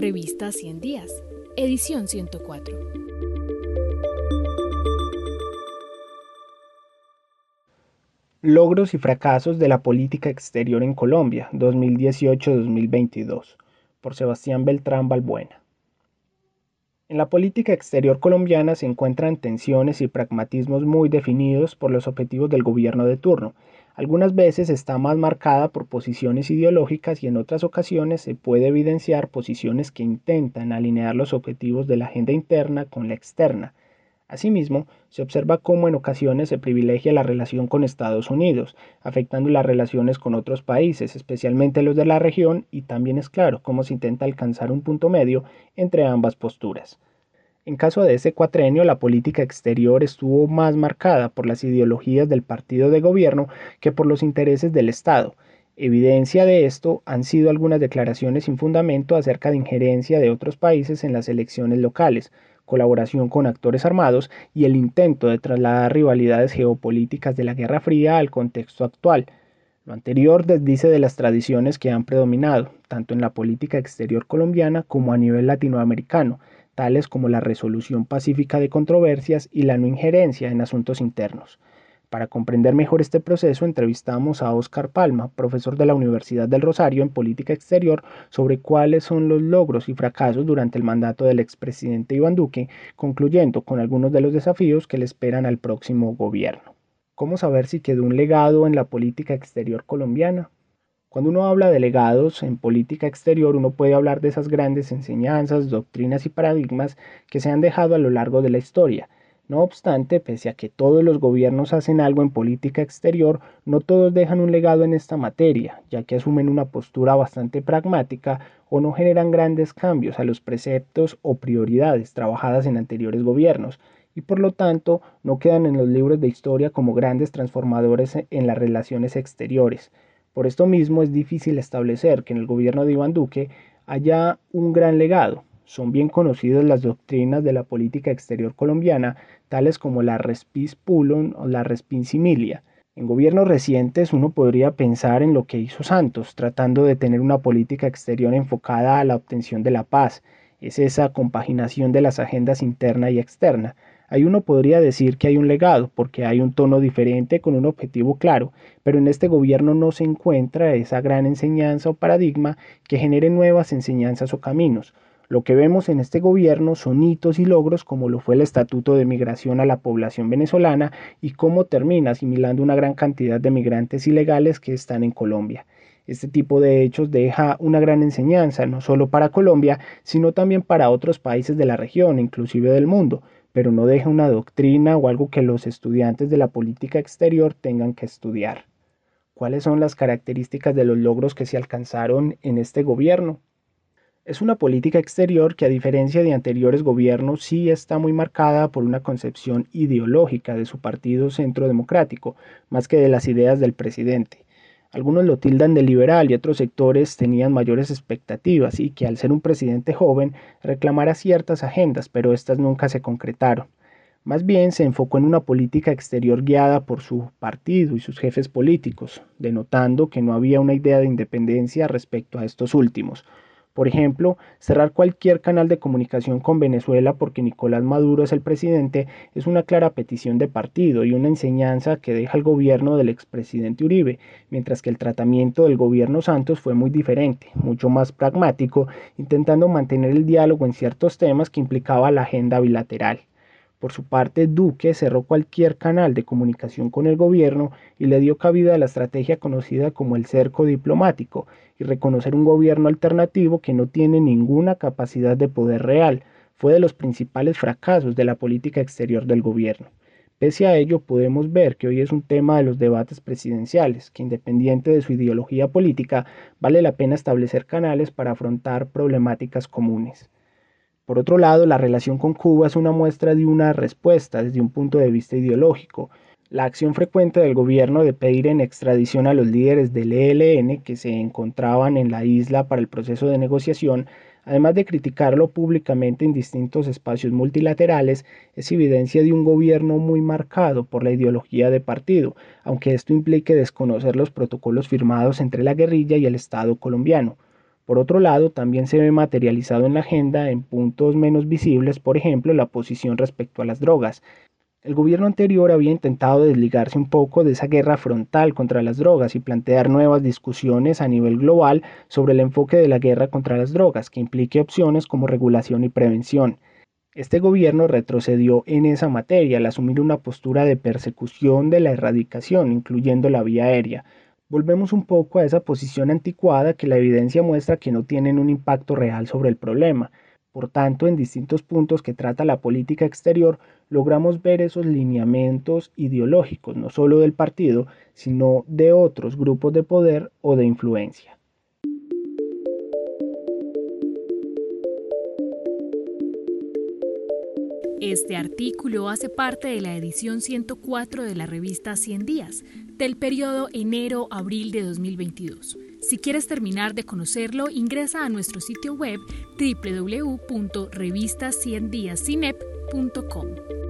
Revista 100 Días, edición 104. Logros y fracasos de la política exterior en Colombia, 2018-2022, por Sebastián Beltrán Balbuena. En la política exterior colombiana se encuentran tensiones y pragmatismos muy definidos por los objetivos del gobierno de turno. Algunas veces está más marcada por posiciones ideológicas y en otras ocasiones se puede evidenciar posiciones que intentan alinear los objetivos de la agenda interna con la externa. Asimismo, se observa cómo en ocasiones se privilegia la relación con Estados Unidos, afectando las relaciones con otros países, especialmente los de la región, y también es claro cómo se intenta alcanzar un punto medio entre ambas posturas. En caso de ese cuatrenio, la política exterior estuvo más marcada por las ideologías del partido de gobierno que por los intereses del Estado. Evidencia de esto han sido algunas declaraciones sin fundamento acerca de injerencia de otros países en las elecciones locales, colaboración con actores armados y el intento de trasladar rivalidades geopolíticas de la Guerra Fría al contexto actual. Lo anterior desdice de las tradiciones que han predominado, tanto en la política exterior colombiana como a nivel latinoamericano, tales como la resolución pacífica de controversias y la no injerencia en asuntos internos. Para comprender mejor este proceso, entrevistamos a Óscar Palma, profesor de la Universidad del Rosario en Política Exterior, sobre cuáles son los logros y fracasos durante el mandato del expresidente Iván Duque, concluyendo con algunos de los desafíos que le esperan al próximo gobierno. ¿Cómo saber si quedó un legado en la política exterior colombiana? Cuando uno habla de legados en política exterior, uno puede hablar de esas grandes enseñanzas, doctrinas y paradigmas que se han dejado a lo largo de la historia, no obstante, pese a que todos los gobiernos hacen algo en política exterior, no todos dejan un legado en esta materia, ya que asumen una postura bastante pragmática o no generan grandes cambios a los preceptos o prioridades trabajadas en anteriores gobiernos, y por lo tanto no quedan en los libros de historia como grandes transformadores en las relaciones exteriores. Por esto mismo es difícil establecer que en el gobierno de Iván Duque haya un gran legado, son bien conocidas las doctrinas de la política exterior colombiana, tales como la respis pullum o la respinsimilia. En gobiernos recientes uno podría pensar en lo que hizo Santos, tratando de tener una política exterior enfocada a la obtención de la paz. Es esa compaginación de las agendas interna y externa. Ahí uno podría decir que hay un legado, porque hay un tono diferente con un objetivo claro, pero en este gobierno no se encuentra esa gran enseñanza o paradigma que genere nuevas enseñanzas o caminos. Lo que vemos en este gobierno son hitos y logros como lo fue el Estatuto de Migración a la población venezolana y cómo termina asimilando una gran cantidad de migrantes ilegales que están en Colombia. Este tipo de hechos deja una gran enseñanza no solo para Colombia, sino también para otros países de la región, inclusive del mundo, pero no deja una doctrina o algo que los estudiantes de la política exterior tengan que estudiar. ¿Cuáles son las características de los logros que se alcanzaron en este gobierno? Es una política exterior que a diferencia de anteriores gobiernos sí está muy marcada por una concepción ideológica de su partido centro democrático, más que de las ideas del presidente. Algunos lo tildan de liberal y otros sectores tenían mayores expectativas y que al ser un presidente joven reclamara ciertas agendas, pero estas nunca se concretaron. Más bien se enfocó en una política exterior guiada por su partido y sus jefes políticos, denotando que no había una idea de independencia respecto a estos últimos. Por ejemplo, cerrar cualquier canal de comunicación con Venezuela porque Nicolás Maduro es el presidente es una clara petición de partido y una enseñanza que deja el gobierno del expresidente Uribe, mientras que el tratamiento del gobierno Santos fue muy diferente, mucho más pragmático, intentando mantener el diálogo en ciertos temas que implicaba la agenda bilateral. Por su parte, Duque cerró cualquier canal de comunicación con el gobierno y le dio cabida a la estrategia conocida como el cerco diplomático y reconocer un gobierno alternativo que no tiene ninguna capacidad de poder real. Fue de los principales fracasos de la política exterior del gobierno. Pese a ello, podemos ver que hoy es un tema de los debates presidenciales, que independiente de su ideología política, vale la pena establecer canales para afrontar problemáticas comunes. Por otro lado, la relación con Cuba es una muestra de una respuesta desde un punto de vista ideológico. La acción frecuente del gobierno de pedir en extradición a los líderes del ELN que se encontraban en la isla para el proceso de negociación, además de criticarlo públicamente en distintos espacios multilaterales, es evidencia de un gobierno muy marcado por la ideología de partido, aunque esto implique desconocer los protocolos firmados entre la guerrilla y el Estado colombiano. Por otro lado, también se ve materializado en la agenda en puntos menos visibles, por ejemplo, la posición respecto a las drogas. El gobierno anterior había intentado desligarse un poco de esa guerra frontal contra las drogas y plantear nuevas discusiones a nivel global sobre el enfoque de la guerra contra las drogas, que implique opciones como regulación y prevención. Este gobierno retrocedió en esa materia al asumir una postura de persecución de la erradicación, incluyendo la vía aérea. Volvemos un poco a esa posición anticuada que la evidencia muestra que no tienen un impacto real sobre el problema. Por tanto, en distintos puntos que trata la política exterior, logramos ver esos lineamientos ideológicos, no solo del partido, sino de otros grupos de poder o de influencia. Este artículo hace parte de la edición 104 de la revista 100 días, del periodo enero-abril de 2022. Si quieres terminar de conocerlo, ingresa a nuestro sitio web www.revistaciendiascinep.com.